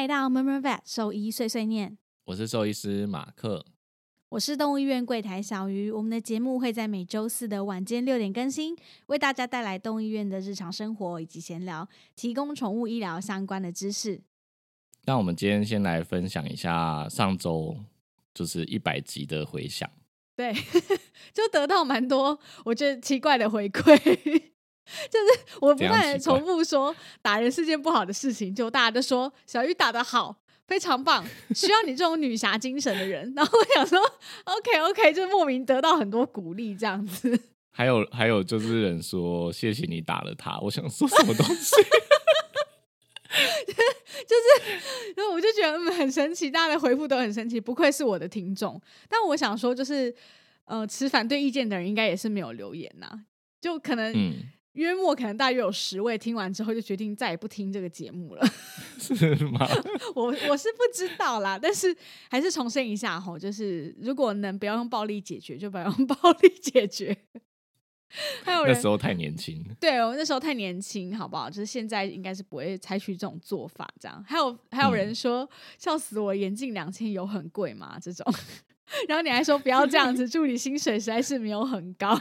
来到 Murmur Vet 兽医碎碎念，我是兽医师马克。我是动物医院柜台小鱼。我们的节目会在每周四的晚间六点更新，为大家带来动物医院的日常生活以及闲聊，提供宠物医疗相关的知识。那我们今天先来分享一下上周就是一百集的回响。对，就得到蛮多我觉得奇怪的回馈，就是我不断的重复说打人是件不好的事情，就大家都说小玉打的好。非常棒，需要你这种女侠精神的人。然后我想说，OK OK，就莫名得到很多鼓励，这样子。还 有还有，就是人说谢谢你打了他，我想说什么东西？就是，然后我就觉得很神奇，大家的回复都很神奇，不愧是我的听众。但我想说，就是呃，持反对意见的人应该也是没有留言呐，就可能。约莫可能大约有十位听完之后就决定再也不听这个节目了，是吗？我我是不知道啦，但是还是重申一下吼，就是如果能不要用暴力解决，就不要用 暴力解决。还有那时候太年轻，对哦，那时候太年轻，好不好？就是现在应该是不会采取这种做法，这样。还有还有人说笑死我，眼镜两千有很贵吗？这种，然后你还说不要这样子，助理薪水实在是没有很高。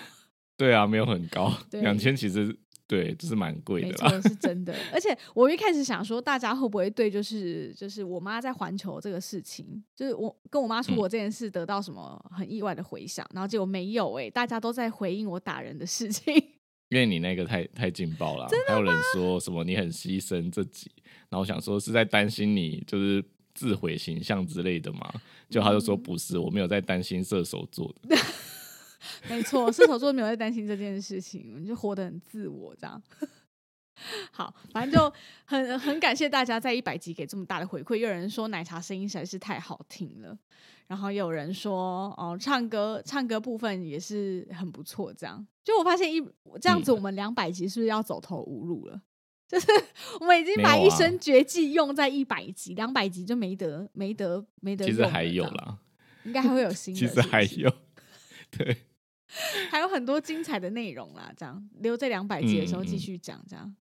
对啊，没有很高，两千其实对，就是蛮贵的。是真的。而且我一开始想说，大家会不会对就是就是我妈在环球这个事情，就是我跟我妈出国这件事得到什么很意外的回响？然后结果没有哎，大家都在回应我打人的事情。因为你那个太太劲爆了，还有人说什么你很牺牲自己，然后想说是在担心你就是自毁形象之类的嘛？就他就说不是，我没有在担心射手座的。没错，射手座没有在担心这件事情，就活得很自我这样。好，反正就很很感谢大家在一百集给这么大的回馈。有人说奶茶声音实在是太好听了，然后有人说哦，唱歌唱歌部分也是很不错。这样，就我发现一这样子，我们两百集是不是要走投无路了？就是我们已经把一身绝技用在一百集，两百集就没得没得没得。其实还有啦，应该还会有 新的。其实还有，对。还有很多精彩的内容啦，这样留这两百集的时候继续讲。这样，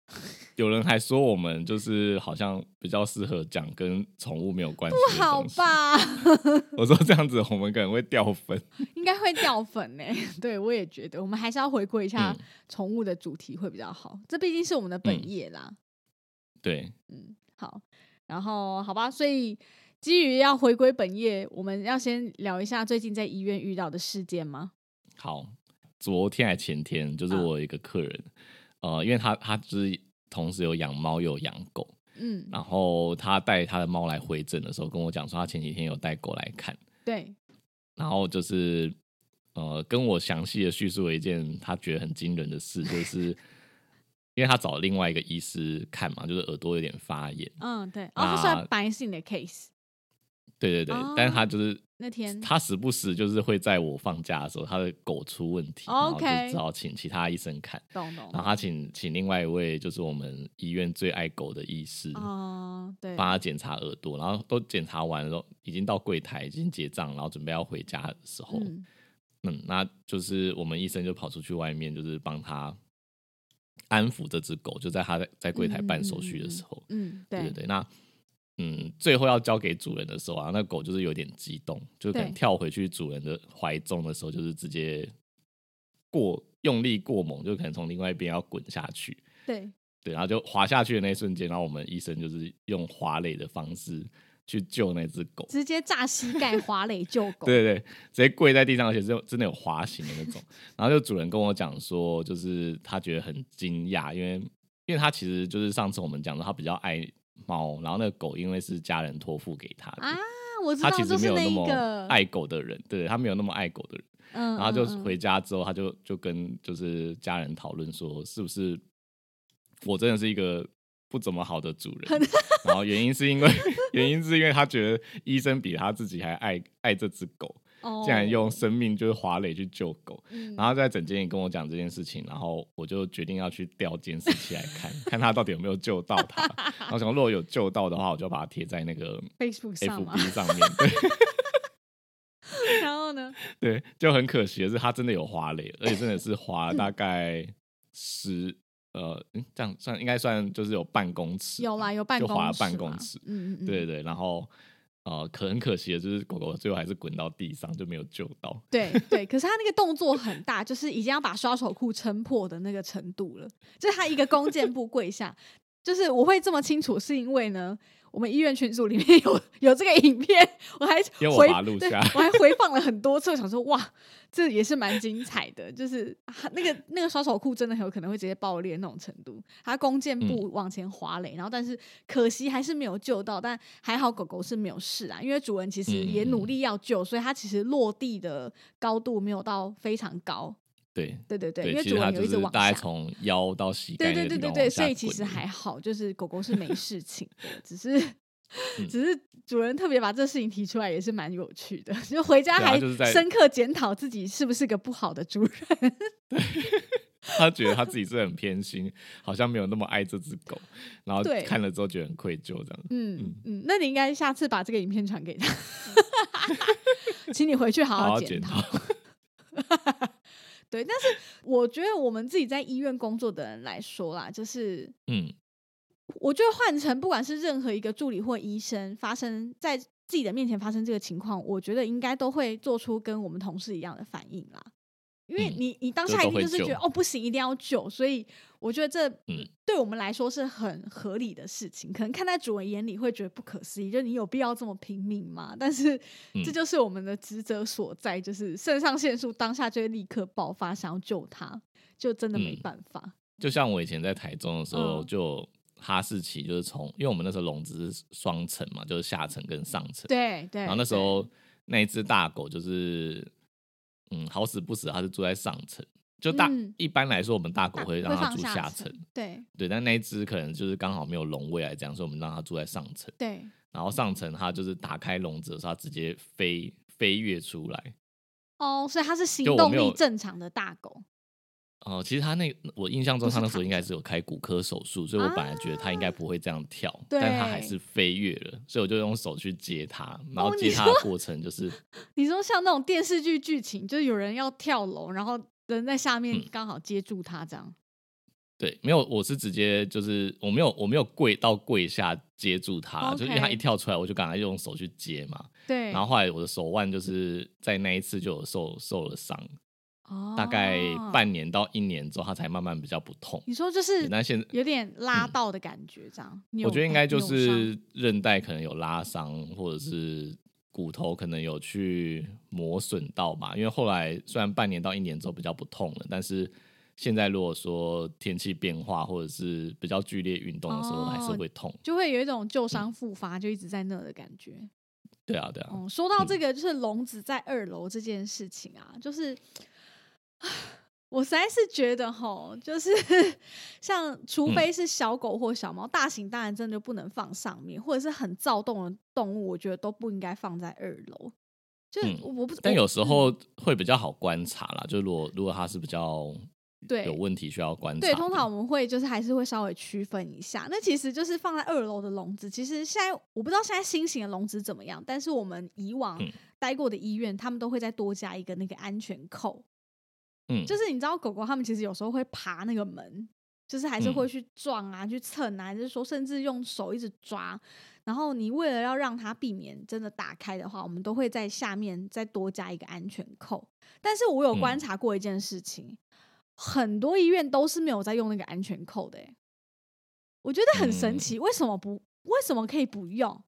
有人还说我们就是好像比较适合讲跟宠物没有关系，不好吧？我说这样子我们可能会掉粉，应该会掉粉呢。对我也觉得，我们还是要回归一下宠物的主题会比较好。这毕竟是我们的本业啦。对，嗯，好，然后好吧，所以基于要回归本业，我们要先聊一下最近在医院遇到的事件吗？好，昨天还前天，就是我一个客人，呃，因为他他就是同时有养猫又有养狗，嗯，然后他带他的猫来回诊的时候，跟我讲说他前几天有带狗来看，对，然后就是呃跟我详细的叙述了一件他觉得很惊人的事，就 是因为他找另外一个医师看嘛，就是耳朵有点发炎，嗯，对，哦，他算白性的 case，对对对，但是他就是。那天他时不时就是会在我放假的时候，他的狗出问题，然后就只好请其他医生看。懂懂。然后他请请另外一位就是我们医院最爱狗的医师，哦，对，帮他检查耳朵，然后都检查完了，已经到柜台已经结账，然后准备要回家的时候，嗯，那就是我们医生就跑出去外面，就是帮他安抚这只狗，就在他在在柜台办手续的时候，嗯，对对对，那。嗯，最后要交给主人的时候啊，那狗就是有点激动，就可能跳回去主人的怀中的时候，就是直接过用力过猛，就可能从另外一边要滚下去。对对，然后就滑下去的那一瞬间，然后我们医生就是用滑垒的方式去救那只狗，直接炸膝盖滑垒救狗。对对对，直接跪在地上，而且是真的有滑行的那种。然后就主人跟我讲说，就是他觉得很惊讶，因为因为他其实就是上次我们讲的，他比较爱。猫，然后那个狗因为是家人托付给他啊，我知道，他其实没有那么爱狗的人，对他没有那么爱狗的人，嗯，然后就回家之后，他就就跟就是家人讨论说，是不是我真的是一个不怎么好的主人？然后原因是因为 原因是因为他觉得医生比他自己还爱爱这只狗。竟然用生命就是华磊去救狗，然后在整间也跟我讲这件事情，然后我就决定要去调监视器来看 看他到底有没有救到他。然后想如果有救到的话，我就把它贴在那个 Facebook 上 FB 上面。然后呢？对，就很可惜的是，他真的有滑雷，而且真的是滑大概十呃，这样算应该算就是有半公尺，有啦，有半公尺，就滑了半公尺，嗯嗯嗯，对对，然后呃，可很可惜的就是狗狗最后还是滚到地上，就没有救到。对对，可是它那个动作 很大，就是已经要把刷手裤撑破的那个程度了，就是它一个弓箭步跪下，就是我会这么清楚，是因为呢。我们医院群组里面有 有这个影片，我还回我还回放了很多次，我想说哇，这也是蛮精彩的，就是那个那个刷手裤真的很有可能会直接爆裂那种程度，他弓箭步往前滑垒，然后但是可惜还是没有救到，但还好狗狗是没有事啊，因为主人其实也努力要救，所以它其实落地的高度没有到非常高。对对对对，因为主人有一直往大概从腰到膝盖，对对对对对，所以其实还好，就是狗狗是没 事情的，只是只是主人特别把这事情提出来，也是蛮有趣的，就回家还深刻检讨自己是不是个不好的主人。他觉得他自己是很偏心，好像没有那么爱这只狗，然后看了之后觉得很愧疚，这样。嗯嗯，那你应该下次把这个影片传给他，请你回去好好检讨。对，但是 我觉得我们自己在医院工作的人来说啦，就是嗯，我觉得换成不管是任何一个助理或医生，发生在自己的面前发生这个情况，我觉得应该都会做出跟我们同事一样的反应啦。因为你，你当下一定就是觉得哦，不行，一定要救，所以我觉得这对我们来说是很合理的事情。可能看在主人眼里会觉得不可思议，就你有必要这么拼命吗？但是这就是我们的职责所在，就是肾上腺素当下就会立刻爆发，想要救他，就真的没办法。就像我以前在台中的时候，就哈士奇就是从，因为我们那时候笼子是双层嘛，就是下层跟上层，对对。然后那时候那一只大狗就是。嗯，好死不死，它是住在上层。就大一般来说，我们大狗会让它住下层。对对，但那一只可能就是刚好没有笼位来讲，所以我们让它住在上层。对。然后上层它就是打开笼子的时候，它直接飞飞跃出来。哦，所以它是行动力正常的大狗。哦，其实他那我印象中，他那时候应该是有开骨科手术，所以我本来觉得他应该不会这样跳，但他还是飞跃了，所以我就用手去接它，然后接它的过程就是，你说像那种电视剧剧情，就是有人要跳楼，然后人在下面刚好接住他这样。对，没有，我是直接就是我没有我没有跪到跪下接住他，就因为他一跳出来，我就赶快用手去接嘛。对，然后后来我的手腕就是在那一次就有受受了伤。大概半年到一年之后，他才慢慢比较不痛。你说就是那现在有点拉到的感觉，这样？我觉得应该就是韧带可能有拉伤，或者是骨头可能有去磨损到嘛。因为后来虽然半年到一年之后比较不痛了，但是现在如果说天气变化或者是比较剧烈运动的时候，还是会痛，就会有一种旧伤复发，就一直在那的感觉。对啊，对啊。嗯，说到这个，就是笼子在二楼这件事情啊，就是。我实在是觉得哈，就是 像，除非是小狗或小猫，大型当然真的就不能放上面，或者是很躁动的动物，我觉得都不应该放在二楼。就我不，但有时候会比较好观察啦。就如果如果它是比较对有问题需要观察，对，通常我们会就是还是会稍微区分一下。那其实就是放在二楼的笼子，其实现在我不知道现在新型的笼子怎么样，但是我们以往待过的医院，他们都会再多加一个那个安全扣。嗯，就是你知道狗狗它们其实有时候会爬那个门，就是还是会去撞啊，去蹭啊，还是说甚至用手一直抓。然后你为了要让它避免真的打开的话，我们都会在下面再多加一个安全扣。但是我有观察过一件事情，很多医院都是没有在用那个安全扣的，我觉得很神奇，为什么不？为什么可以不用？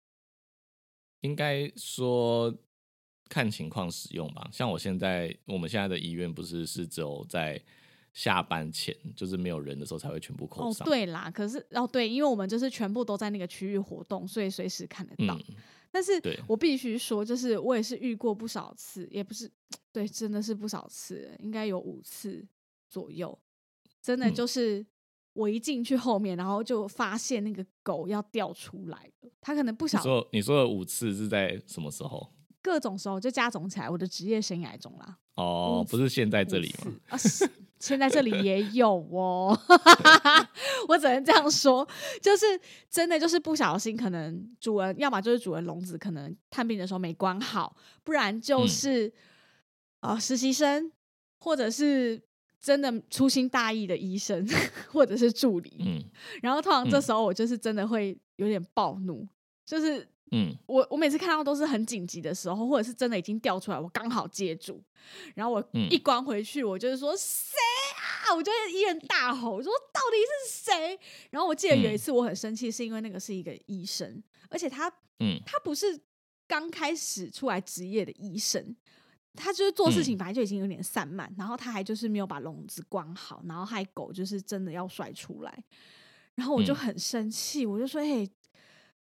应该说。看情况使用吧，像我现在，我们现在的医院不是是只有在下班前，就是没有人的时候才会全部扣上。哦，对啦，可是哦对，因为我们就是全部都在那个区域活动，所以随时看得到。但是我必须说，就是我也是遇过不少次，也不是对，真的是不少次，应该有五次左右。真的就是我一进去后面，然后就发现那个狗要掉出来了，它可能不想说你说的五次是在什么时候？各种时候就加总起来，我的职业生涯中啦。哦，不是现在这里吗？啊，现在这里也有哦。我只能这样说，就是真的就是不小心，可能主人要么就是主人笼子可能探病的时候没关好，不然就是呃实习生或者是真的粗心大意的医生 或者是助理，嗯，然后通常这时候我就是真的会有点暴怒，就是。嗯，我我每次看到都是很紧急的时候，或者是真的已经掉出来，我刚好接住，然后我一关回去，我就是说谁啊？我就一人大吼，我说到底是谁？然后我记得有一次我很生气，是因为那个是一个医生，而且他，嗯，他不是刚开始出来职业的医生，他就是做事情本来就已经有点散漫，然后他还就是没有把笼子关好，然后害狗就是真的要甩出来，然后我就很生气，我就说，嘿。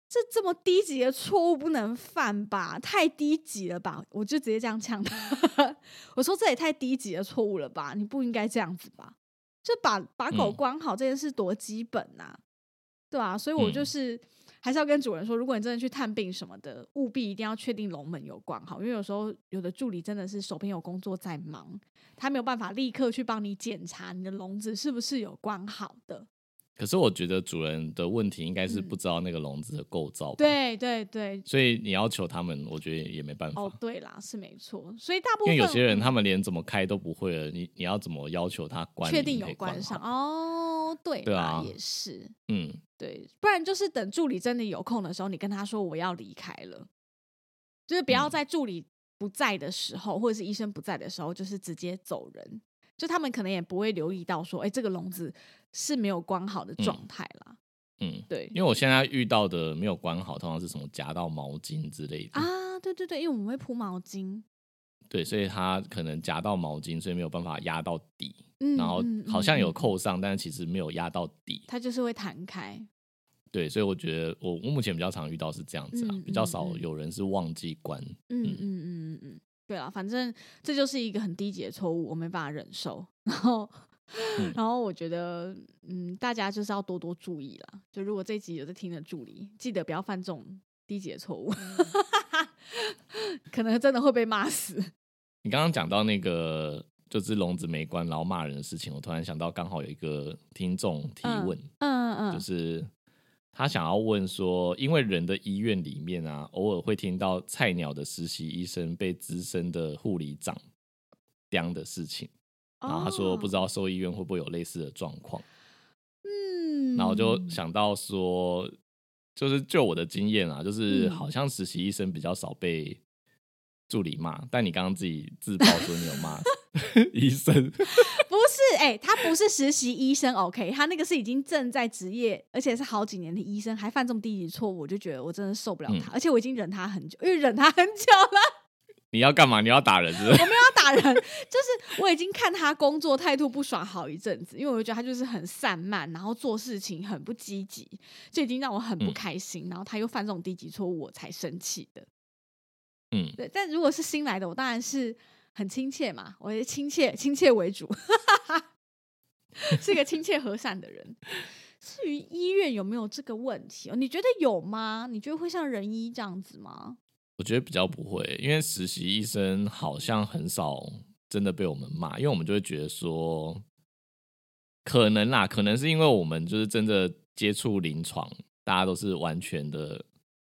这这么低级的错误不能犯吧？太低级了吧！我就直接这样呛他。我说这也太低级的错误了吧？你不应该这样子吧？就把把狗关好这件事多基本呐，对吧？所以我就是还是要跟主人说，如果你真的去探病什么的，务必一定要确定笼门有关好，因为有时候有的助理真的是手边有工作在忙，他没有办法立刻去帮你检查你的笼子是不是有关好的。可是我觉得主人的问题应该是不知道那个笼子的构造。对对对。所以你要求他们，我觉得也没办法。哦，对啦，是没错。所以大部分因为有些人他们连怎么开都不会了，你你要怎么要求他关？确定有关上哦，对对啊，也是，嗯，对，不然就是等助理真的有空的时候，你跟他说我要离开了，就是不要在助理不在的时候，或者是医生不在的时候，就是直接走人。就他们可能也不会留意到说，哎，这个笼子是没有关好的状态啦。嗯，对，因为我现在遇到的没有关好，通常是什么夹到毛巾之类的啊。对对对，因为我们会铺毛巾。对，所以它可能夹到毛巾，所以没有办法压到底。嗯，然后好像有扣上，但是其实没有压到底。它就是会弹开。对，所以我觉得我我目前比较常遇到是这样子啊，比较少有人是忘记关。嗯嗯嗯嗯嗯。对啊，反正这就是一个很低级的错误，我没办法忍受。然后，然后我觉得，嗯，大家就是要多多注意了。就如果这集有在听的助理，记得不要犯这种低级的错误，可能真的会被骂死。你刚刚讲到那个就是笼子没关，然后骂人的事情，我突然想到，刚好有一个听众提问，嗯嗯，就是。他想要问说，因为人的医院里面啊，偶尔会听到菜鸟的实习医生被资深的护理长刁的事情，然后他说不知道兽医院会不会有类似的状况。嗯，然后就想到说，就是就我的经验啊，就是好像实习医生比较少被。助理骂，但你刚刚自己自曝说你有骂 医生，不是？哎，他不是实习医生，OK，他那个是已经正在职业，而且是好几年的医生，还犯这么低级错误，我就觉得我真的受不了他，而且我已经忍他很久，因为忍他很久了。你要干嘛？你要打人？是我没有要打人，就是我已经看他工作态度不爽好一阵子，因为我觉得他就是很散漫，然后做事情很不积极，就已经让我很不开心。然后他又犯这种低级错误，我才生气的。嗯，对，但如果是新来的，我当然是很亲切嘛，我亲切亲切为主，是一个亲切和善的人。至于医院有没有这个问题，你觉得有吗？你觉得会像仁医这样子吗？我觉得比较不会，因为实习医生好像很少真的被我们骂，因为我们就会觉得说，可能啦，可能是因为我们就是真的接触临床，大家都是完全的。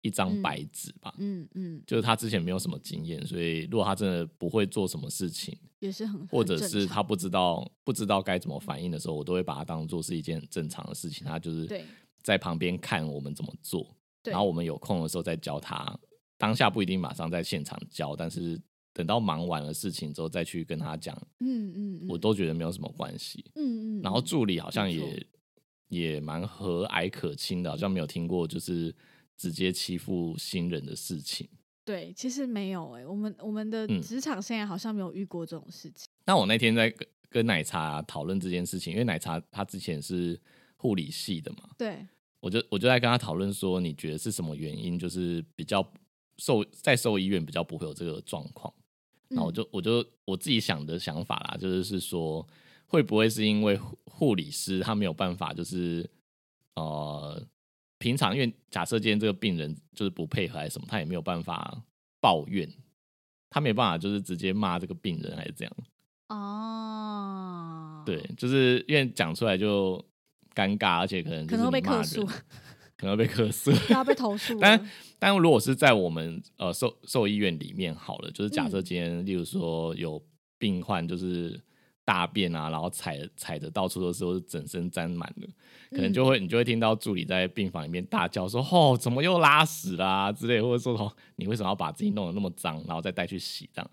一张白纸吧，嗯嗯，就是他之前没有什么经验，所以如果他真的不会做什么事情，也是很，或者是他不知道不知道该怎么反应的时候，我都会把它当做是一件很正常的事情。他就是在旁边看我们怎么做，然后我们有空的时候再教他。当下不一定马上在现场教，但是等到忙完了事情之后再去跟他讲，嗯嗯，我都觉得没有什么关系，嗯嗯。然后助理好像也也蛮和蔼可亲的，好像没有听过就是。直接欺负新人的事情，对，其实没有哎，我们我们的职场现在好像没有遇过这种事情。那我那天在跟跟奶茶讨论这件事情，因为奶茶他之前是护理系的嘛，对，我就我就在跟他讨论说，你觉得是什么原因，就是比较受在兽医院比较不会有这个状况？那我就我就我自己想的想法啦，就是是说会不会是因为护理师他没有办法，就是呃。平常因为假设今天这个病人就是不配合还是什么，他也没有办法抱怨，他没有办法就是直接骂这个病人还是这样。哦，对，就是因为讲出来就尴尬，而且可能可能会被客诉，可能会被客诉，要被投诉。但但如果是在我们呃兽兽医院里面好了，就是假设今天例如说有病患就是大便啊，然后踩踩着到处都是，或是整身沾满了，可能就会你就会听到助理在病房里面大叫说：“哦，怎么又拉屎啦？”之类，或者说：“哦，你为什么要把自己弄得那么脏，然后再带去洗？”这样。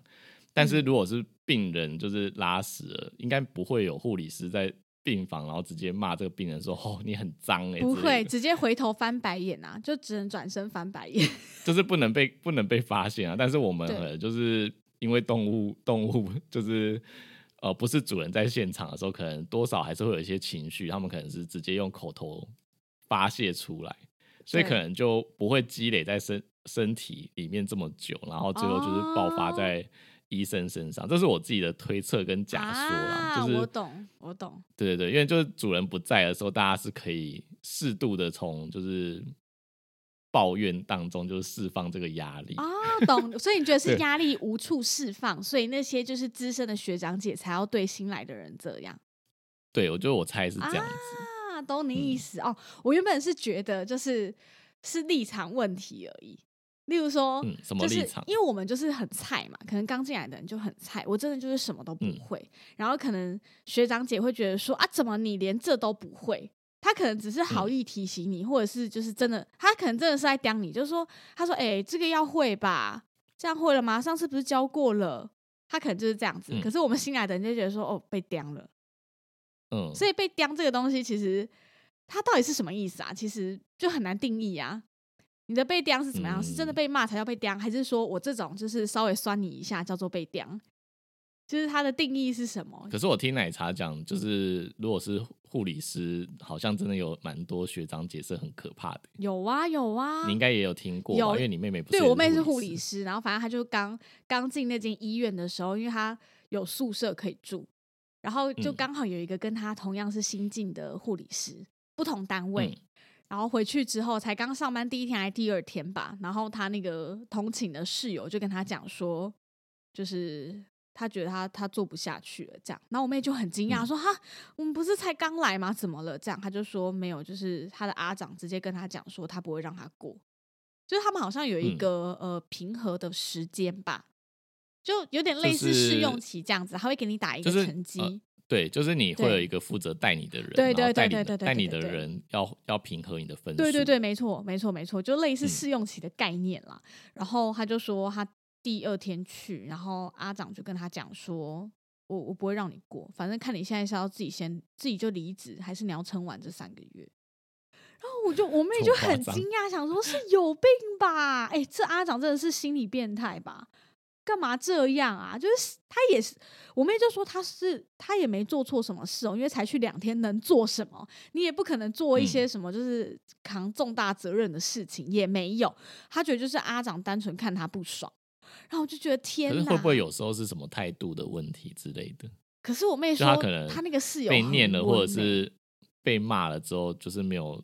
但是如果是病人就是拉屎了，应该不会有护理师在病房，然后直接骂这个病人说：“哦，你很脏。”哎，不会，直接回头翻白眼啊，就只能转身翻白眼，就是不能被不能被发现啊。但是我们就是因为动物动物 就是。呃，不是主人在现场的时候，可能多少还是会有一些情绪，他们可能是直接用口头发泄出来，所以可能就不会积累在身身体里面这么久，然后最后就是爆发在医生身上。这是我自己的推测跟假说啦，就是我懂，我懂。对对对，因为就是主人不在的时候，大家是可以适度的从就是。抱怨当中就是释放这个压力啊，懂。所以你觉得是压力无处释放，所以那些就是资深的学长姐才要对新来的人这样。对，我觉得我猜是这样子啊，懂你意思哦。我原本是觉得就是是立场问题而已。例如说，什么立场？因为我们就是很菜嘛，可能刚进来的人就很菜，我真的就是什么都不会。然后可能学长姐会觉得说啊，怎么你连这都不会？他可能只是好意提醒你，或者是就是真的，他可能真的是在刁你，就是说，他说：“哎，这个要会吧？这样会了吗？上次不是教过了？”他可能就是这样子。可是我们新来的人就觉得说：“哦，被刁了。”嗯，所以被刁这个东西，其实它到底是什么意思啊？其实就很难定义啊。你的被刁是怎么样？是真的被骂才叫被刁，还是说我这种就是稍微酸你一下叫做被刁？就是它的定义是什么？可是我听奶茶讲，就是如果是护理师，好像真的有蛮多学长姐是很可怕的。有啊有啊，你应该也有听过，因为你妹妹不是对我妹是护理师，然后反正她就刚刚进那间医院的时候，因为她有宿舍可以住，然后就刚好有一个跟她同样是新进的护理师，不同单位，然后回去之后才刚上班第一天还是第二天吧，然后她那个同寝的室友就跟她讲说，就是。他觉得他他做不下去了，这样，然后我妹就很惊讶说：“哈，我们不是才刚来吗？怎么了？”这样，他就说没有，就是他的阿长直接跟他讲说，他不会让他过，就是他们好像有一个呃平和的时间吧，就有点类似试用期这样子，他会给你打一个成绩，对，就是你会有一个负责带你的人，对对对对对带你的人要要平和你的分数，对对对，没错没错没错，就类似试用期的概念啦。然后他就说他。第二天去，然后阿长就跟他讲说：“我我不会让你过，反正看你现在是要自己先自己就离职，还是你要撑完这三个月。”然后我就我妹就很惊讶，想说：“是有病吧？哎，这阿长真的是心理变态吧？干嘛这样啊？就是他也是，我妹就说他是他也没做错什么事哦，因为才去两天，能做什么？你也不可能做一些什么就是扛重大责任的事情，也没有。他觉得就是阿长单纯看他不爽。”然后我就觉得天哪，会不会有时候是什么态度的问题之类的？可是我妹说，她可能他那个室友被念了，或者是被骂了之后，就是没有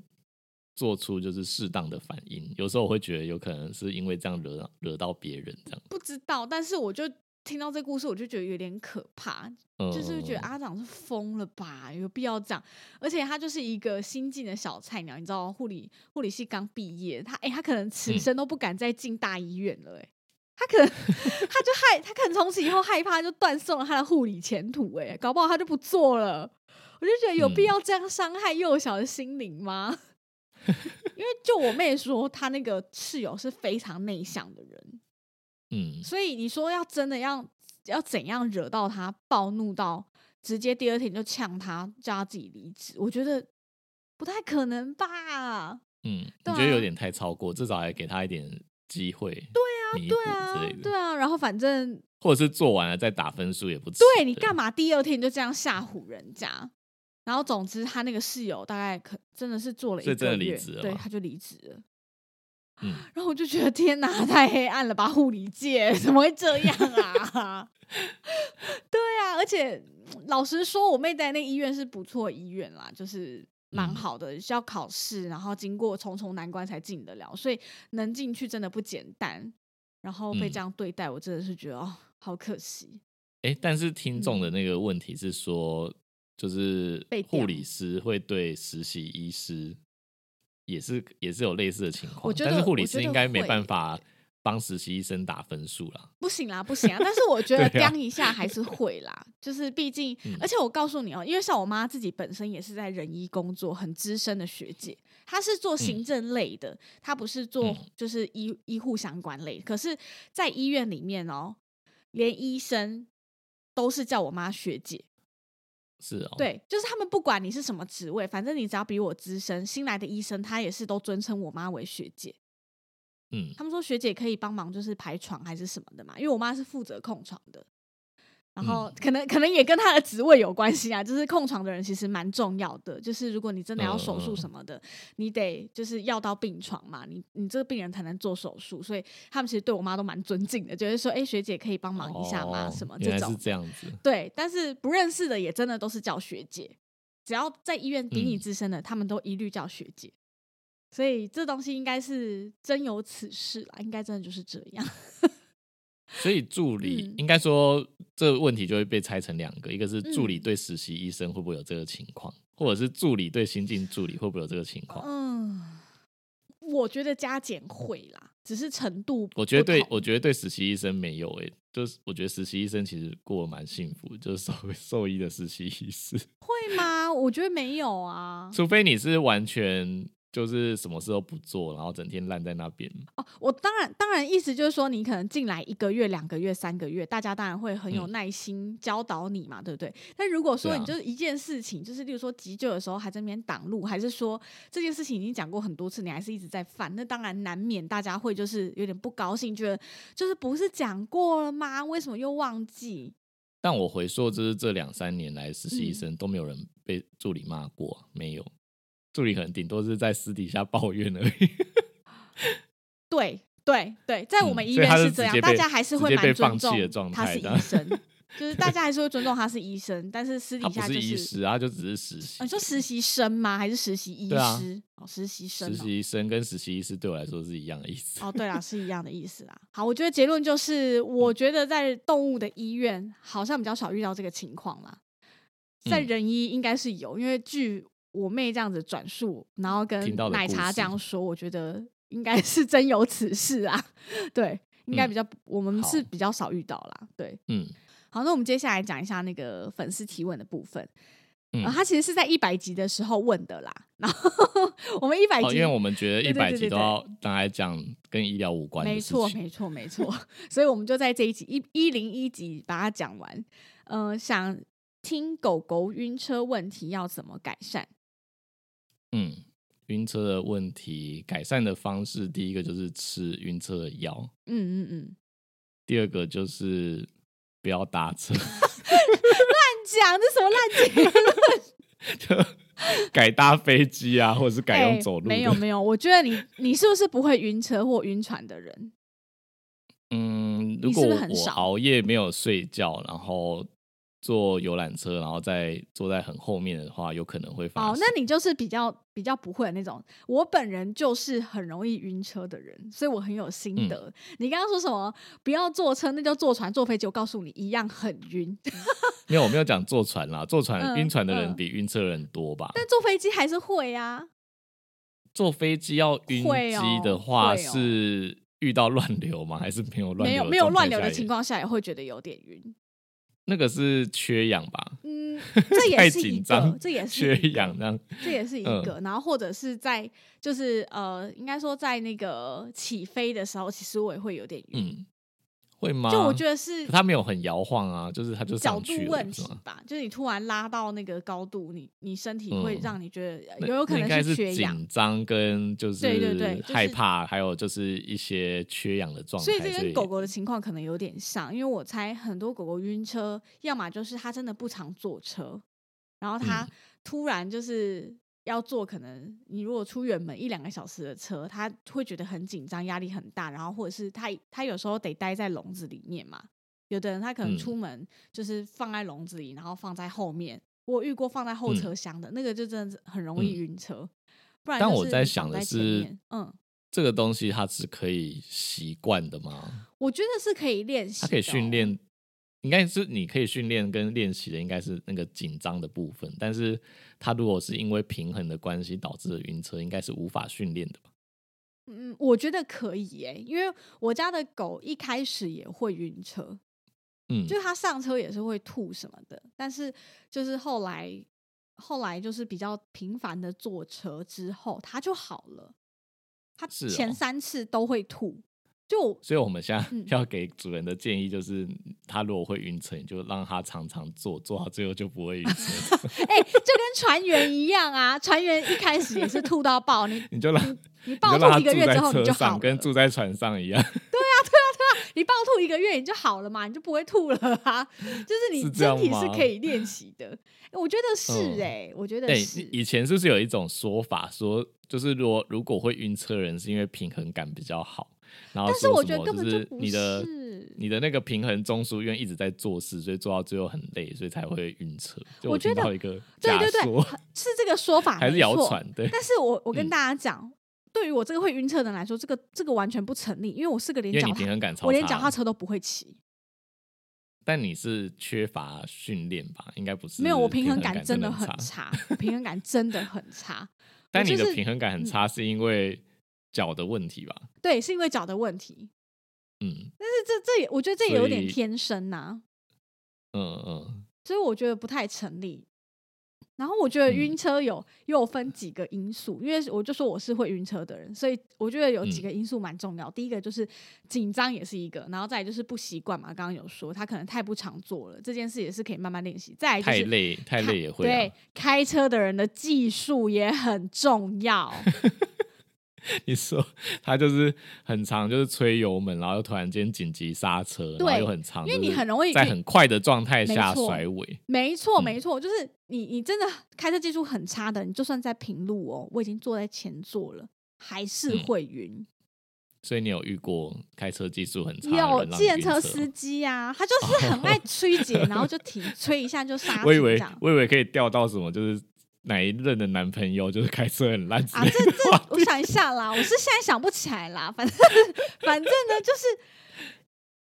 做出就是适当的反应。有时候我会觉得有可能是因为这样惹惹到别人这样。不知道，但是我就听到这故事，我就觉得有点可怕，就是觉得阿长是疯了吧？有必要这样？而且他就是一个新进的小菜鸟，你知道，护理护理系刚毕业，他哎，他可能此生都不敢再进大医院了，哎。他可能，他就害他可能从此以后害怕，就断送了他的护理前途。哎，搞不好他就不做了。我就觉得有必要这样伤害幼小的心灵吗？因为就我妹说，她那个室友是非常内向的人。嗯，所以你说要真的要要怎样惹到他暴怒到直接第二天就呛他，叫他自己离职？我觉得不太可能吧。嗯，我觉得有点太超过，至少还给他一点机会。对。对啊，对啊，然后反正或者是做完了再打分数也不迟。对你干嘛第二天就这样吓唬人家？然后总之他那个室友大概可真的是做了一个月，对他就离职了。嗯，然后我就觉得天哪，太黑暗了吧！护理界 怎么会这样啊？对啊，而且老实说，我妹在那医院是不错医院啦，就是蛮好的，需要考试，然后经过重重难关才进得了，所以能进去真的不简单。然后被这样对待，我真的是觉得哦，好可惜。哎，但是听众的那个问题是说，就是护理师会对实习医师也是也是有类似的情况，但是护理师应该没办法帮实习医生打分数啦。不行啦，不行啊！但是我觉得 掂一下还是会啦，就是毕竟，而且我告诉你哦，因为像我妈自己本身也是在人医工作，很资深的学姐，她是做行政类的，她不是做就是医医护相关类。可是，在医院里面哦，连医生都是叫我妈学姐。是哦，对，就是他们不管你是什么职位，反正你只要比我资深，新来的医生他也是都尊称我妈为学姐。嗯，他们说学姐可以帮忙，就是排床还是什么的嘛，因为我妈是负责控床的。然后可能可能也跟她的职位有关系啊，就是控床的人其实蛮重要的。就是如果你真的要手术什么的，你得就是要到病床嘛，你你这个病人才能做手术。所以他们其实对我妈都蛮尊敬的，就是说，哎，学姐可以帮忙一下吗？什么这种是这样子。对，但是不认识的也真的都是叫学姐，只要在医院比你资深的，他们都一律叫学姐。所以这东西应该是真有此事啦，应该真的就是这样。所以助理应该说，这个问题就会被拆成两个，一个是助理对实习医生会不会有这个情况，或者是助理对新进助理会不会有这个情况？嗯，我觉得加减会啦，只是程度。我觉得对，我觉得对实习医生没有诶，就是我觉得实习医生其实过得蛮幸福，就是兽兽医的实习医师会吗？我觉得没有啊，除非你是完全。就是什么事都不做，然后整天烂在那边。哦，我当然当然意思就是说，你可能进来一个月、两个月、三个月，大家当然会很有耐心教导你嘛，对不对？但如果说你就是一件事情，就是例如说急救的时候还在那边挡路，还是说这件事情已经讲过很多次，你还是一直在犯，那当然难免大家会就是有点不高兴，觉得就是不是讲过了吗？为什么又忘记？但我回溯，就是这两三年来实习医生都没有人被助理骂过，没有。助理可能顶多是在私底下抱怨而已。对对对，在我们医院是这样，大家还是会蛮尊重他是医生，就是大家还是会尊重他是医生，但是私底下就是医师啊，就只是实习。你说实习生吗？还是实习医师？哦，实习生。实习生跟实习医师对我来说是一样的意思。哦，对啦，是一样的意思啦。好，我觉得结论就是，我觉得在动物的医院好像比较少遇到这个情况啦，在人医应该是有，因为据。我妹这样子转述，然后跟奶茶这样说，我觉得应该是真有此事啊。对，应该比较我们是比较少遇到啦。对，嗯，好，那我们接下来讲一下那个粉丝提问的部分。嗯，他其实是在一百集的时候问的啦。然后 我们一百集，因为我们觉得一百集都要拿来讲跟医疗无关。没错，没错，没错。所以我们就在这一集一一零一集把它讲完。嗯，想听狗狗晕车问题要怎么改善？嗯，晕车的问题改善的方式，第一个就是吃晕车的药。嗯嗯嗯。第二个就是不要搭车。乱讲，这什么乱结论？就改搭飞机啊，或者是改用走路。没有没有，我觉得你 你是不是不会晕车或晕船的人？嗯，如果我熬夜没有睡觉，然后。坐游览车，然后再坐在很后面的话，有可能会发生。哦，那你就是比较比较不会的那种。我本人就是很容易晕车的人，所以我很有心得。你刚刚说什么？不要坐车，那就坐船、坐飞机。我告诉你，一样很晕。没有，我没有讲坐船啦。坐船晕船的人比晕车人多吧？但坐飞机还是会啊。坐飞机要晕机的话，是遇到乱流吗？还是没有乱？没有没有乱流的情况下，也会觉得有点晕。那个是缺氧吧？嗯，这也是一个，这也是缺氧，这样这也是一个。然后或者是在就是呃，应该说在那个起飞的时候，其实我也会有点晕。会吗？就我觉得是，它没有很摇晃啊，就是它就角度问题吧。就是你突然拉到那个高度，你你身体会让你觉得有有可能是缺氧、紧张跟就是对对对害怕，还有就是一些缺氧的状态。所以这跟狗狗的情况可能有点像，因为我猜很多狗狗晕车，要么就是它真的不常坐车，然后它突然就是。要坐可能你如果出远门一两个小时的车，他会觉得很紧张，压力很大，然后或者是他他有时候得待在笼子里面嘛。有的人他可能出门就是放在笼子里，然后放在后面。我遇过放在后车厢的那个，就真的很容易晕车。不然，但我在想的是，嗯，这个东西它是可以习惯的吗？我觉得是可以练习，它可以训练。应该是你可以训练跟练习的，应该是那个紧张的部分。但是它如果是因为平衡的关系导致的晕车，应该是无法训练的吧？嗯，我觉得可以耶，因为我家的狗一开始也会晕车，嗯，就它上车也是会吐什么的，但是就是后来后来就是比较频繁的坐车之后，它就好了。它前三次都会吐。就所以，我们现在要给主人的建议就是，他如果会晕车，你就让他常常坐，坐到最后就不会晕车。哎，就跟船员一样啊，船员一开始也是吐到爆，你你就让你暴吐一个月之后你就好，跟住在船上一样。对啊，对啊，对啊，你暴吐一个月你就好了嘛，你就不会吐了啊。就是你身体是可以练习的，我觉得是哎，我觉得是。以前是不是有一种说法，说就是如果如果会晕车人是因为平衡感比较好？但是我觉得根本就你的你的那个平衡中枢因为一直在做事，所以做到最后很累，所以才会晕车。我觉得一个对对对，是这个说法 还是谣传？对。但是我我 跟大家讲，对于我这个会晕车的人来说，这个这个完全不成立，因为我是个连脚平衡感我连脚踏车都不会骑。但你是缺乏训练吧？应该不是。没有，我平衡感真的很差，平衡感真的很差。但你的平衡感很差，是因为。脚的问题吧，对，是因为脚的问题。嗯，但是这这也，我觉得这也有点天生呐。嗯嗯，所以我觉得不太成立。然后我觉得晕车有又分几个因素，因为我就说我是会晕车的人，所以我觉得有几个因素蛮重要。第一个就是紧张也是一个，然后再就是不习惯嘛。刚刚有说他可能太不常做了，这件事也是可以慢慢练习。再太累，太累也会。对，开车的人的技术也很重要。你说他就是很长，就是吹油门，然后又突然间紧急刹车，然后又很长，因为你很容易在很快的状态下甩尾。没错，没错，就是你，你真的开车技术很差的，你就算在平路哦，我已经坐在前座了，还是会晕。所以你有遇过开车技术很差有计程车司机啊，他就是很爱吹节，然后就停，吹一下就刹。我以为我以为可以调到什么，就是。哪一任的男朋友就是开车很烂啊？这这，我想一下啦，我是现在想不起来啦。反正 反正呢，就是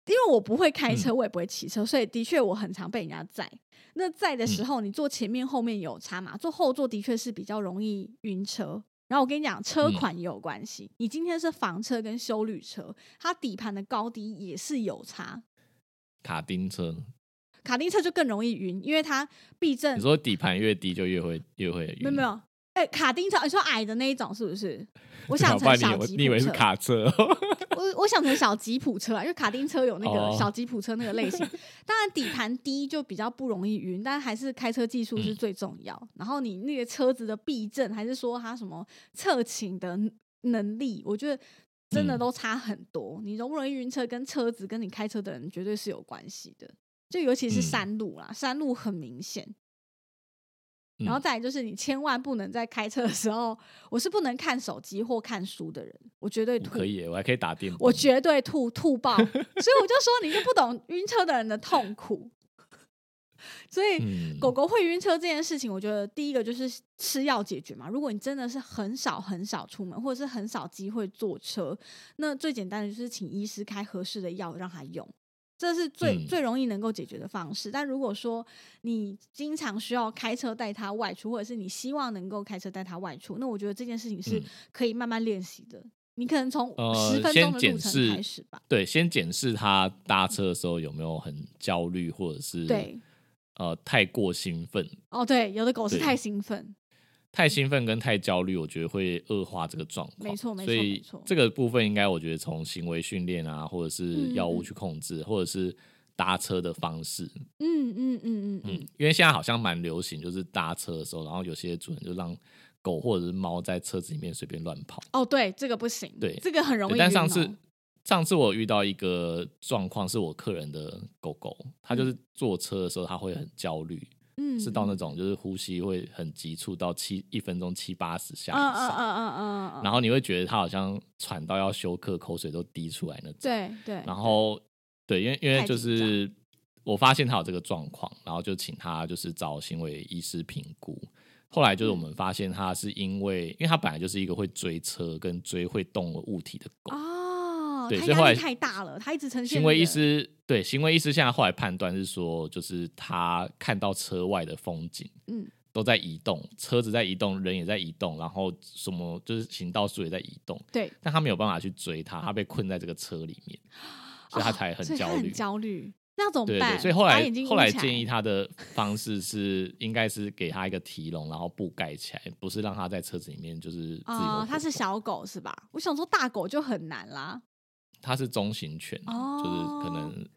因为我不会开车，我也不会骑车，所以的确我很常被人家载。那载的时候，你坐前面后面有差嘛？坐后座的确是比较容易晕车。然后我跟你讲，车款也有关系。你今天是房车跟修旅车，它底盘的高低也是有差。卡丁车。卡丁车就更容易晕，因为它避震。你说底盘越低就越会越会晕？没有没有，哎，卡丁车你说矮的那一种是不是？我 想成小吉普车。你以为是卡车？我我想成小吉普车啊，因为卡丁车有那个小吉普车那个类型。当然底盘低就比较不容易晕，但还是开车技术是最重要。然后你那个车子的避震，还是说它什么侧倾的能力，我觉得真的都差很多。你容不容易晕车，跟车子跟你开车的人绝对是有关系的。就尤其是山路啦，山路很明显。然后再来就是，你千万不能在开车的时候，我是不能看手机或看书的人，我绝对吐。可以，我还可以打电我绝对吐吐爆。所以我就说，你就不懂晕车的人的痛苦。所以狗狗会晕车这件事情，我觉得第一个就是吃药解决嘛。如果你真的是很少很少出门，或者是很少机会坐车，那最简单的就是请医师开合适的药让它用。这是最最容易能够解决的方式。但如果说你经常需要开车带它外出，或者是你希望能够开车带它外出，那我觉得这件事情是可以慢慢练习的。你可能从十分钟的路程开始吧。对，先检视他搭车的时候有没有很焦虑，或者是对呃太过兴奋。哦，对，有的狗是太兴奋。太兴奋跟太焦虑，我觉得会恶化这个状况。没错，没错，所以这个部分应该我觉得从行为训练啊，或者是药物去控制，或者是搭车的方式。嗯嗯嗯嗯嗯。因为现在好像蛮流行，就是搭车的时候，然后有些主人就让狗或者是猫在车子里面随便乱跑。哦，对，这个不行。对，这个很容易。但上次上次我遇到一个状况，是我客人的狗狗，它就是坐车的时候，它会很焦虑。是到那种就是呼吸会很急促，到七一分钟七八十下以上，嗯嗯嗯嗯嗯，然后你会觉得他好像喘到要休克，口水都滴出来那种。对对。然后对，因为因为就是我发现他有这个状况，然后就请他就是找行为医师评估。后来就是我们发现他是因为，因为他本来就是一个会追车跟追会动物体的狗。对，所以后来太大了，他一直呈现。行为医师对行为医师现在后来判断是说，就是他看到车外的风景，嗯，都在移动，车子在移动，人也在移动，然后什么就是行道树也在移动。对，但他没有办法去追他，他被困在这个车里面，所以他才很焦虑。焦虑，那怎么办？所以后来后来建议他的方式是，应该是给他一个提笼，然后布盖起来，不是让他在车子里面就是自由。他是小狗是吧？我想说大狗就很难啦。它是中型犬，就是可能。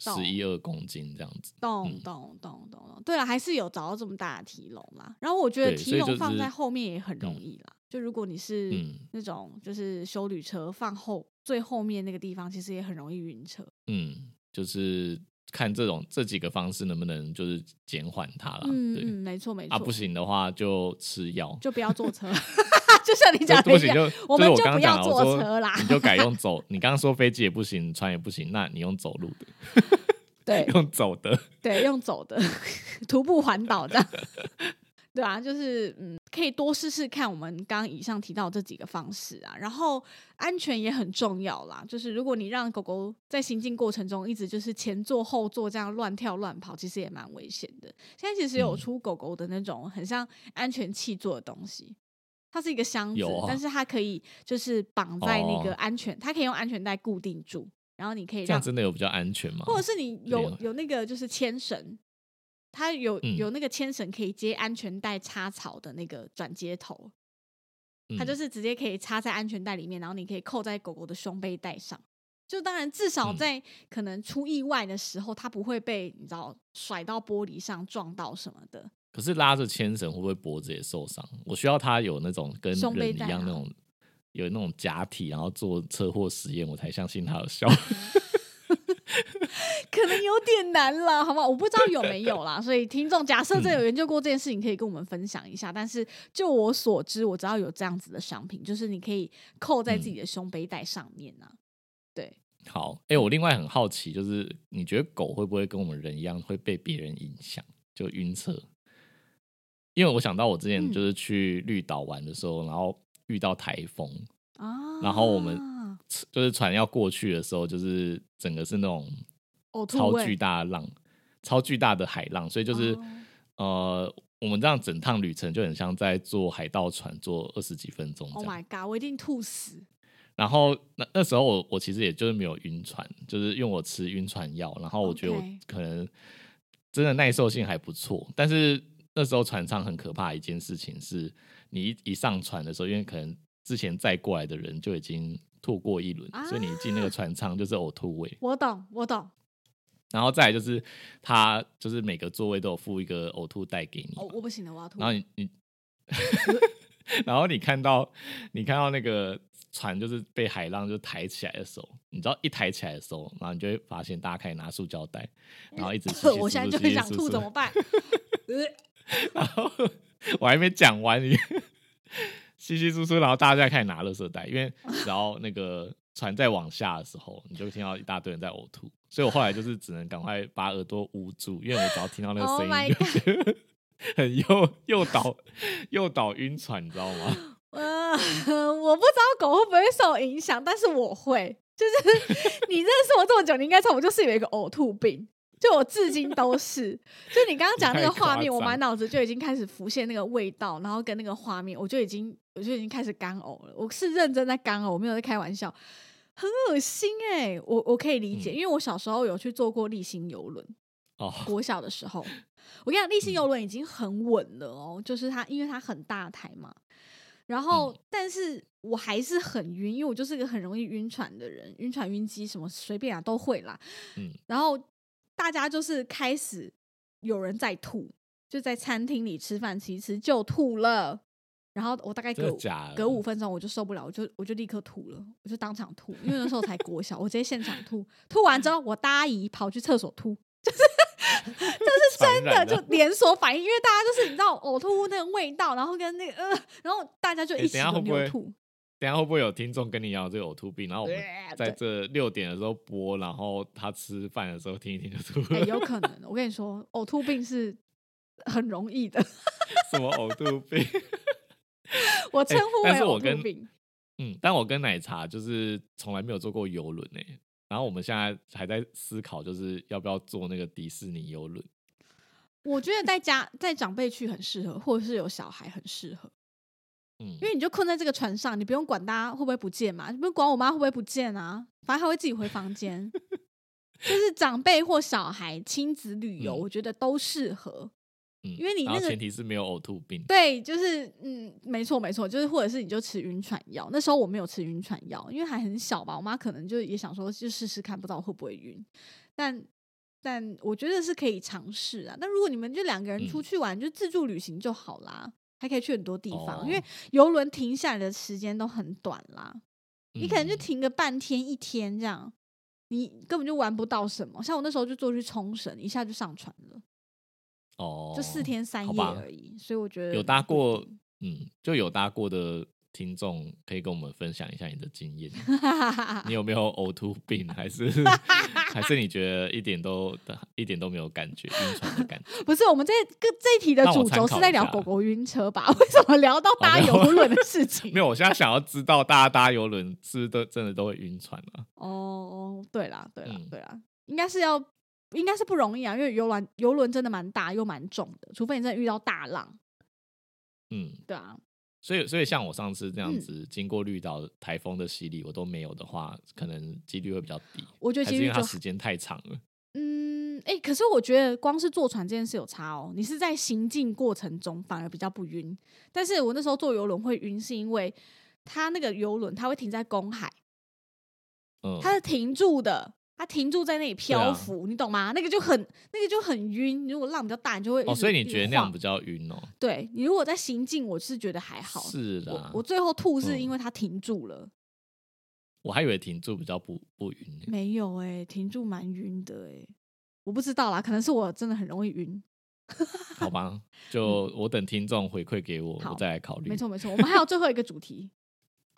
十一二公斤这样子，懂懂懂懂懂。对了，还是有找到这么大的提笼啦。然后我觉得提笼放在后面也很容易啦。就如果你是那种就是修旅车放后最后面那个地方，其实也很容易晕车。嗯，就是看这种这几个方式能不能就是减缓它了。嗯嗯，没错没错。啊，不行的话就吃药，就不要坐车。就像你讲的一样，我们就不要坐车啦，你就改用走。你刚刚说飞机也不行，船也不行，那你用走路的，对，用走的，对，用走的，徒步环岛这样，对啊，就是嗯，可以多试试看我们刚刚以上提到这几个方式啊。然后安全也很重要啦，就是如果你让狗狗在行进过程中一直就是前坐后坐这样乱跳乱跑，其实也蛮危险的。现在其实有出狗狗的那种很像安全气座的东西。它是一个箱子，但是它可以就是绑在那个安全，它可以用安全带固定住，然后你可以这样真的有比较安全吗？或者是你有有那个就是牵绳，它有有那个牵绳可以接安全带插槽的那个转接头，它就是直接可以插在安全带里面，然后你可以扣在狗狗的胸背带上。就当然至少在可能出意外的时候，它不会被你知道甩到玻璃上撞到什么的。可是拉着牵绳会不会脖子也受伤？我需要他有那种跟人一样那种有那种假体，然后做车祸实验，我才相信他有效。可能有点难了，好吗？我不知道有没有啦。所以听众假设这有研究过这件事情，可以跟我们分享一下。但是就我所知，我知道有这样子的商品，就是你可以扣在自己的胸背带上面呢。对，好。哎，我另外很好奇，就是你觉得狗会不会跟我们人一样会被别人影响，就晕车？因为我想到我之前就是去绿岛玩的时候，然后遇到台风啊，然后我们就是船要过去的时候，就是整个是那种超巨大的浪，超巨大的海浪，所以就是呃，我们这样整趟旅程就很像在坐海盗船，坐二十几分钟。Oh my god！我一定吐死。然后那那时候我我其实也就是没有晕船，就是用我吃晕船药，然后我觉得我可能真的耐受性还不错，但是。那时候船上很可怕一件事情是，你一一上船的时候，因为可能之前载过来的人就已经吐过一轮，所以你进那个船舱就是呕吐味。我懂，我懂。然后再来就是，他就是每个座位都有附一个呕吐袋给你。哦，我不行了，我要吐。然后你你，然后你看到你看到那个船就是被海浪就抬起来的时候，你知道一抬起来的时候，然后你就会发现大家开始拿塑胶袋，然后一直。我现在就很想吐，怎么办？然后我还没讲完，你 稀稀疏疏，然后大家开始拿垃圾袋，因为只要那个船在往下的时候，你就听到一大堆人在呕吐，所以我后来就是只能赶快把耳朵捂住，因为我只要听到那个声音，就觉得 很诱诱导诱导晕船，你知道吗？呃，我不知道狗会不会受影响，但是我会，就是你认识我这么久，你应该知道我就是有一个呕吐病。就我至今都是，就你刚刚讲那个画面，我满脑子就已经开始浮现那个味道，然后跟那个画面，我就已经我就已经开始干呕了。我是认真在干呕，我没有在开玩笑，很恶心哎！我我可以理解，因为我小时候有去坐过立新游轮哦。国小的时候，我跟你讲，立新游轮已经很稳了哦，就是它因为它很大台嘛，然后但是我还是很晕，因为我就是个很容易晕船的人，晕船晕机什么随便啊都会啦。嗯，然后。大家就是开始有人在吐，就在餐厅里吃饭，其实就吐了。然后我大概隔隔五分钟我就受不了，我就我就立刻吐了，我就当场吐，因为那时候才国小，我直接现场吐。吐完之后，我大姨跑去厕所吐，就是这是 真的，就连锁反应，因为大家就是你知道呕吐物那个味道，然后跟那个呃，然后大家就一起都没有吐。等下会不会有听众跟你一样这个呕吐病？然后我们在这六点的时候播，然后他吃饭的时候听一听就吐。有可能，我跟你说，呕吐病是很容易的。什么呕吐病？我称呼为呕吐病。嗯，但我跟奶茶就是从来没有坐过游轮诶。然后我们现在还在思考，就是要不要坐那个迪士尼游轮。我觉得在家在长辈去很适合，或者是有小孩很适合。嗯，因为你就困在这个船上，你不用管大家会不会不见嘛，你不用管我妈会不会不见啊，反正她会自己回房间。就是长辈或小孩亲子旅游，我觉得都适合。嗯，因为你那个前提是没有呕吐病。对，就是嗯，没错没错，就是或者是你就吃晕船药。那时候我没有吃晕船药，因为还很小吧，我妈可能就也想说就试试看，不知道会不会晕。但但我觉得是可以尝试啊。那如果你们就两个人出去玩，就自助旅行就好啦。还可以去很多地方，因为游轮停下来的时间都很短啦，你可能就停个半天一天这样，你根本就玩不到什么。像我那时候就坐去冲绳，一下就上船了，哦，就四天三夜而已。所以我觉得有搭过，嗯，就有搭过的。听众可以跟我们分享一下你的经验，你有没有呕吐病，还是 还是你觉得一点都一点都没有感觉晕船的感觉？不是，我们这个这一题的主轴是在聊狗狗晕车吧？为什么聊到搭游轮的事情？没有，我现在想要知道大家搭游轮是不是都真的都会晕船啊？哦，对啦，对啦，对啦，应该是要应该是不容易啊，因为游轮游轮真的蛮大又蛮重的，除非你真的遇到大浪。嗯，对啊。所以，所以像我上次这样子，经过绿岛台风的洗礼，我都没有的话，可能几率会比较低。我觉得因为它时间太长了。嗯，哎，可是我觉得光是坐船这件事有差哦。你是在行进过程中反而比较不晕，但是我那时候坐游轮会晕，是因为它那个游轮它会停在公海，嗯，它是停住的。它停住在那里漂浮，你懂吗？那个就很，那个就很晕。如果浪比较大，你就会哦。所以你觉得那样比较晕哦？对你如果在行进，我是觉得还好。是的，我最后吐是因为它停住了。我还以为停住比较不不晕。没有哎，停住蛮晕的哎。我不知道啦，可能是我真的很容易晕。好吧，就我等听众回馈给我，我再来考虑。没错没错，我们还有最后一个主题。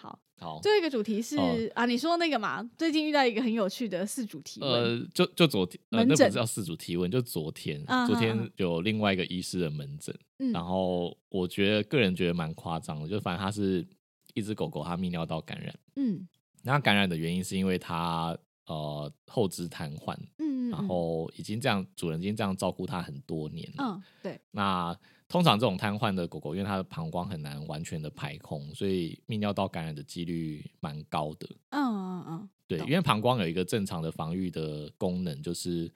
好，好，最后一个主题是啊，你说那个嘛，最近遇到一个很有趣的四主题呃，就就昨天，呃，那不是叫四主提问，就昨天，昨天有另外一个医师的门诊，然后我觉得个人觉得蛮夸张的，就反正他是一只狗狗，它泌尿道感染，嗯，那感染的原因是因为它呃后肢瘫痪，嗯，然后已经这样，主人已经这样照顾它很多年了，嗯，对，那。通常这种瘫痪的狗狗，因为它的膀胱很难完全的排空，所以泌尿道感染的几率蛮高的。嗯嗯嗯，对，因为膀胱有一个正常的防御的功能，就是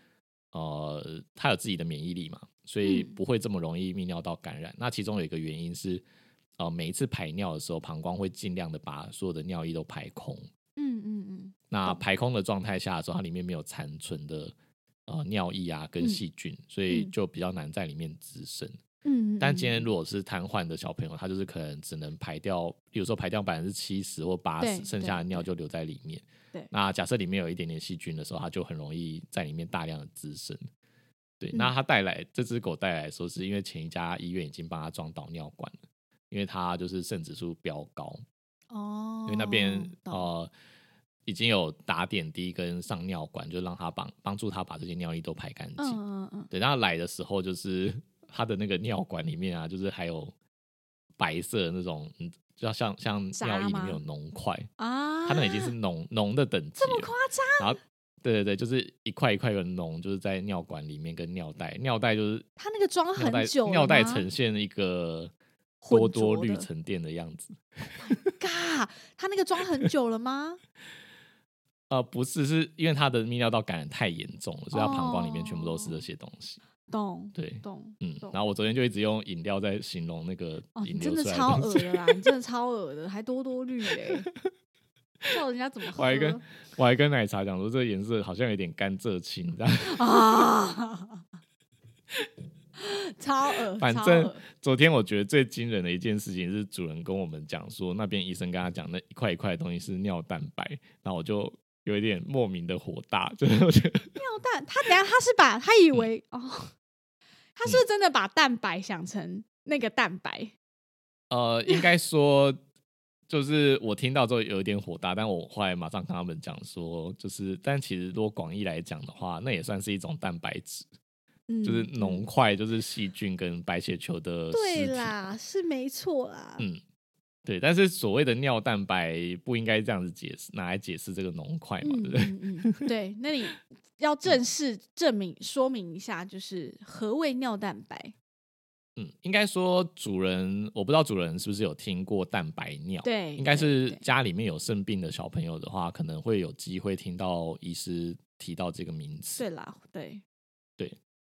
呃，它有自己的免疫力嘛，所以不会这么容易泌尿道感染。那其中有一个原因是，呃，每一次排尿的时候，膀胱会尽量的把所有的尿液都排空。嗯嗯嗯。那排空的状态下的时候，它里面没有残存的呃尿液啊跟细菌，所以就比较难在里面滋生。嗯，但今天如果是瘫痪的小朋友，他就是可能只能排掉，比如说排掉百分之七十或八十，剩下的尿就留在里面。对，那假设里面有一点点细菌的时候，它就很容易在里面大量的滋生。对，那他带来这只狗带来说，是因为前一家医院已经帮他装导尿管了，因为他就是肾指数飙高。哦，因为那边呃已经有打点滴跟上尿管，就让他帮帮助他把这些尿液都排干净。嗯嗯嗯。等他来的时候就是。它的那个尿管里面啊，就是还有白色的那种，嗯，就像像尿液里面有脓块啊，它那已经是脓脓的等级，这么夸张？然后，对对对，就是一块一块的脓，就是在尿管里面跟尿袋，尿袋就是它那个装很久，尿袋呈现一个多多绿沉淀的样子。嘎，它那个装很久了吗？呃，不是，是因为他的泌尿道感染太严重了，所以他膀胱里面全部都是这些东西。懂，对，懂，嗯，然后我昨天就一直用饮料在形容那个饮料，真的超恶的啦，你真的超恶的，还多多绿嘞，叫人家怎么喝？我还跟我还跟奶茶讲说，这个颜色好像有点甘蔗青，这样 啊，超恶。反正昨天我觉得最惊人的一件事情是，主人跟我们讲说，那边医生跟他讲，那一块一块的东西是尿蛋白，然后我就。有一点莫名的火大，就是我觉得尿蛋，他等下他是把他以为哦，他是真的把蛋白想成那个蛋白。呃，应该说就是我听到之后有一点火大，但我后来马上跟他们讲说，就是但其实如果广义来讲的话，那也算是一种蛋白质，就是脓块，就是细菌跟白血球的。对啦，是没错啦。嗯。对，但是所谓的尿蛋白不应该这样子解释，拿来解释这个脓块嘛，对不对？对，那你要正式证明说明一下，就是何谓尿蛋白？嗯，应该说主人，我不知道主人是不是有听过蛋白尿？对，应该是家里面有生病的小朋友的话，可能会有机会听到医师提到这个名词。对啦，对对。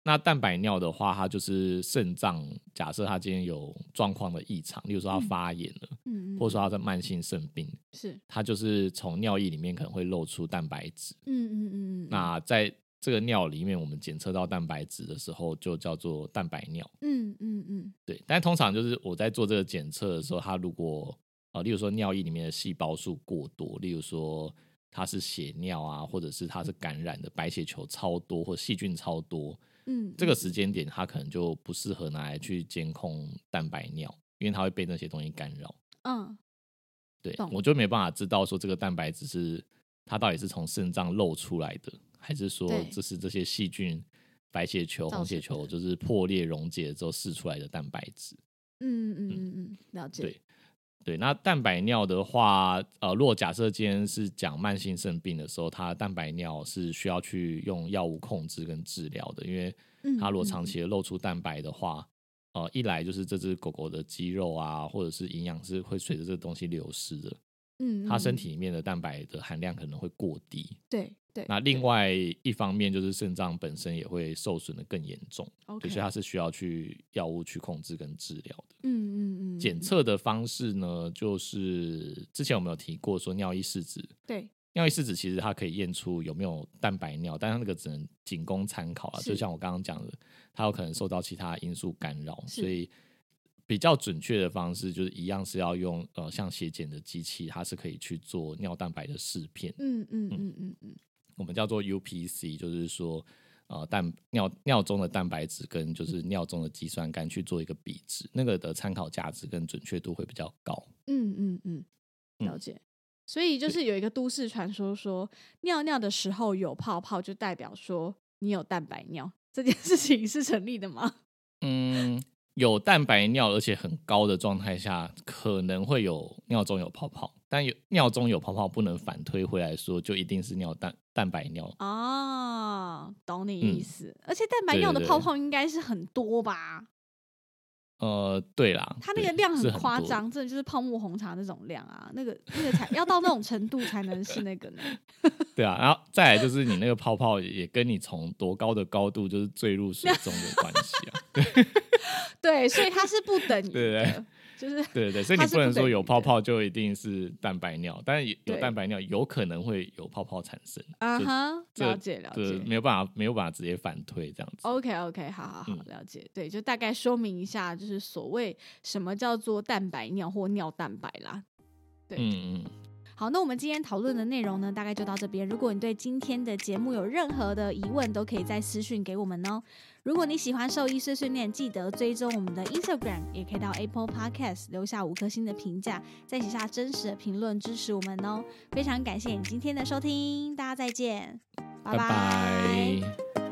那蛋白尿的话，它就是肾脏假设它今天有状况的异常，例如说它发炎了，嗯，或者说它在慢性肾病，是它就是从尿液里面可能会露出蛋白质，嗯嗯嗯嗯。那在这个尿里面，我们检测到蛋白质的时候，就叫做蛋白尿，嗯嗯嗯，对。但通常就是我在做这个检测的时候，它如果啊，例如说尿液里面的细胞数过多，例如说它是血尿啊，或者是它是感染的白血球超多，或细菌超多。嗯，这个时间点它可能就不适合拿来去监控蛋白尿，因为它会被那些东西干扰。嗯，对，我就没办法知道说这个蛋白质是它到底是从肾脏漏出来的，还是说这是这些细菌、白血球、红血球就是破裂溶解之后释出来的蛋白质。嗯嗯嗯嗯，了解。对。对，那蛋白尿的话，呃，如果假设今天是讲慢性肾病的时候，它蛋白尿是需要去用药物控制跟治疗的，因为它如果长期。的露出蛋白的话，呃，一来就是这只狗狗的肌肉啊，或者是营养是会随着这个东西流失的，嗯，它身体里面的蛋白的含量可能会过低，对对。那另外一方面就是肾脏本身也会受损的更严重所以它是需要去药物去控制跟治疗的，嗯嗯嗯。检测的方式呢，就是之前我们有提过，说尿液试纸。对，尿液试纸其实它可以验出有没有蛋白尿，但它那个只能仅供参考啊。就像我刚刚讲的，它有可能受到其他因素干扰，所以比较准确的方式就是一样是要用呃像血检的机器，它是可以去做尿蛋白的试片。嗯嗯嗯嗯嗯，我们叫做 UPC，就是说。呃，蛋尿尿中的蛋白质跟就是尿中的肌酸酐去做一个比值，那个的参考价值跟准确度会比较高。嗯嗯嗯，了解。所以就是有一个都市传说说，尿尿的时候有泡泡，就代表说你有蛋白尿，这件事情是成立的吗？嗯。有蛋白尿而且很高的状态下，可能会有尿中有泡泡，但有尿中有泡泡不能反推回来说就一定是尿蛋蛋白尿哦，懂你意思。而且蛋白尿的泡泡应该是很多吧？呃，对啦，它那个量很夸张，真的就是泡沫红茶那种量啊，那个那个才要到那种程度才能是那个呢。对啊，然后再来就是你那个泡泡也跟你从多高的高度就是坠入水中有关系啊。对，所以它是不等于的。就是对对，所以你不能说有泡泡就一定是蛋白尿，但是有蛋白尿有可能会有泡泡产生。啊哈，了解了解，没有办法没有办法直接反推这样子。OK OK，好好好，了解。对，就大概说明一下，就是所谓什么叫做蛋白尿或尿蛋白啦。对，嗯嗯。好，那我们今天讨论的内容呢，大概就到这边。如果你对今天的节目有任何的疑问，都可以在私讯给我们哦。如果你喜欢兽医碎碎念，记得追踪我们的 Instagram，也可以到 Apple Podcast 留下五颗星的评价，再写下真实的评论支持我们哦。非常感谢你今天的收听，大家再见，拜拜。